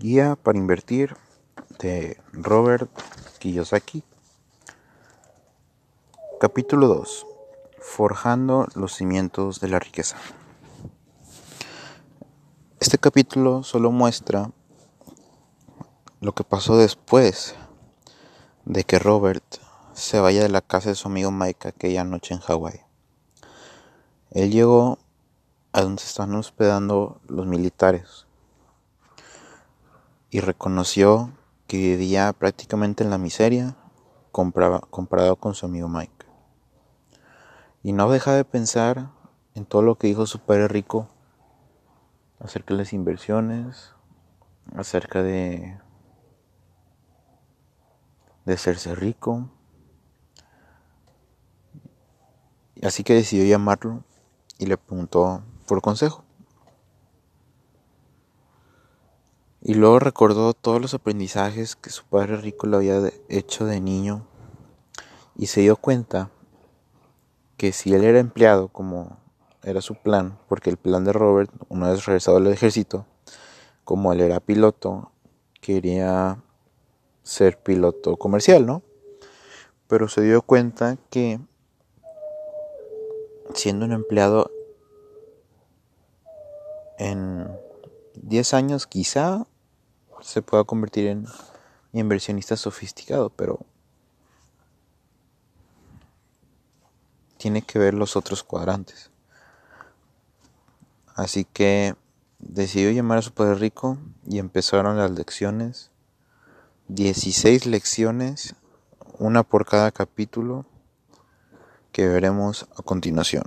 Guía para invertir de Robert Kiyosaki. Capítulo 2. Forjando los cimientos de la riqueza. Este capítulo solo muestra lo que pasó después de que Robert se vaya de la casa de su amigo Mike aquella noche en Hawái. Él llegó a donde se estaban hospedando los militares y reconoció que vivía prácticamente en la miseria comparado con su amigo Mike. Y no deja de pensar en todo lo que dijo su padre rico acerca de las inversiones, acerca de, de hacerse rico. Así que decidió llamarlo y le preguntó por consejo. Y luego recordó todos los aprendizajes que su padre rico le había hecho de niño y se dio cuenta que si él era empleado como era su plan, porque el plan de Robert, una vez regresado al ejército, como él era piloto, quería ser piloto comercial, ¿no? Pero se dio cuenta que siendo un empleado en 10 años quizá se pueda convertir en inversionista sofisticado, pero tiene que ver los otros cuadrantes. Así que decidió llamar a su padre rico y empezaron las lecciones. 16 lecciones, una por cada capítulo que veremos a continuación.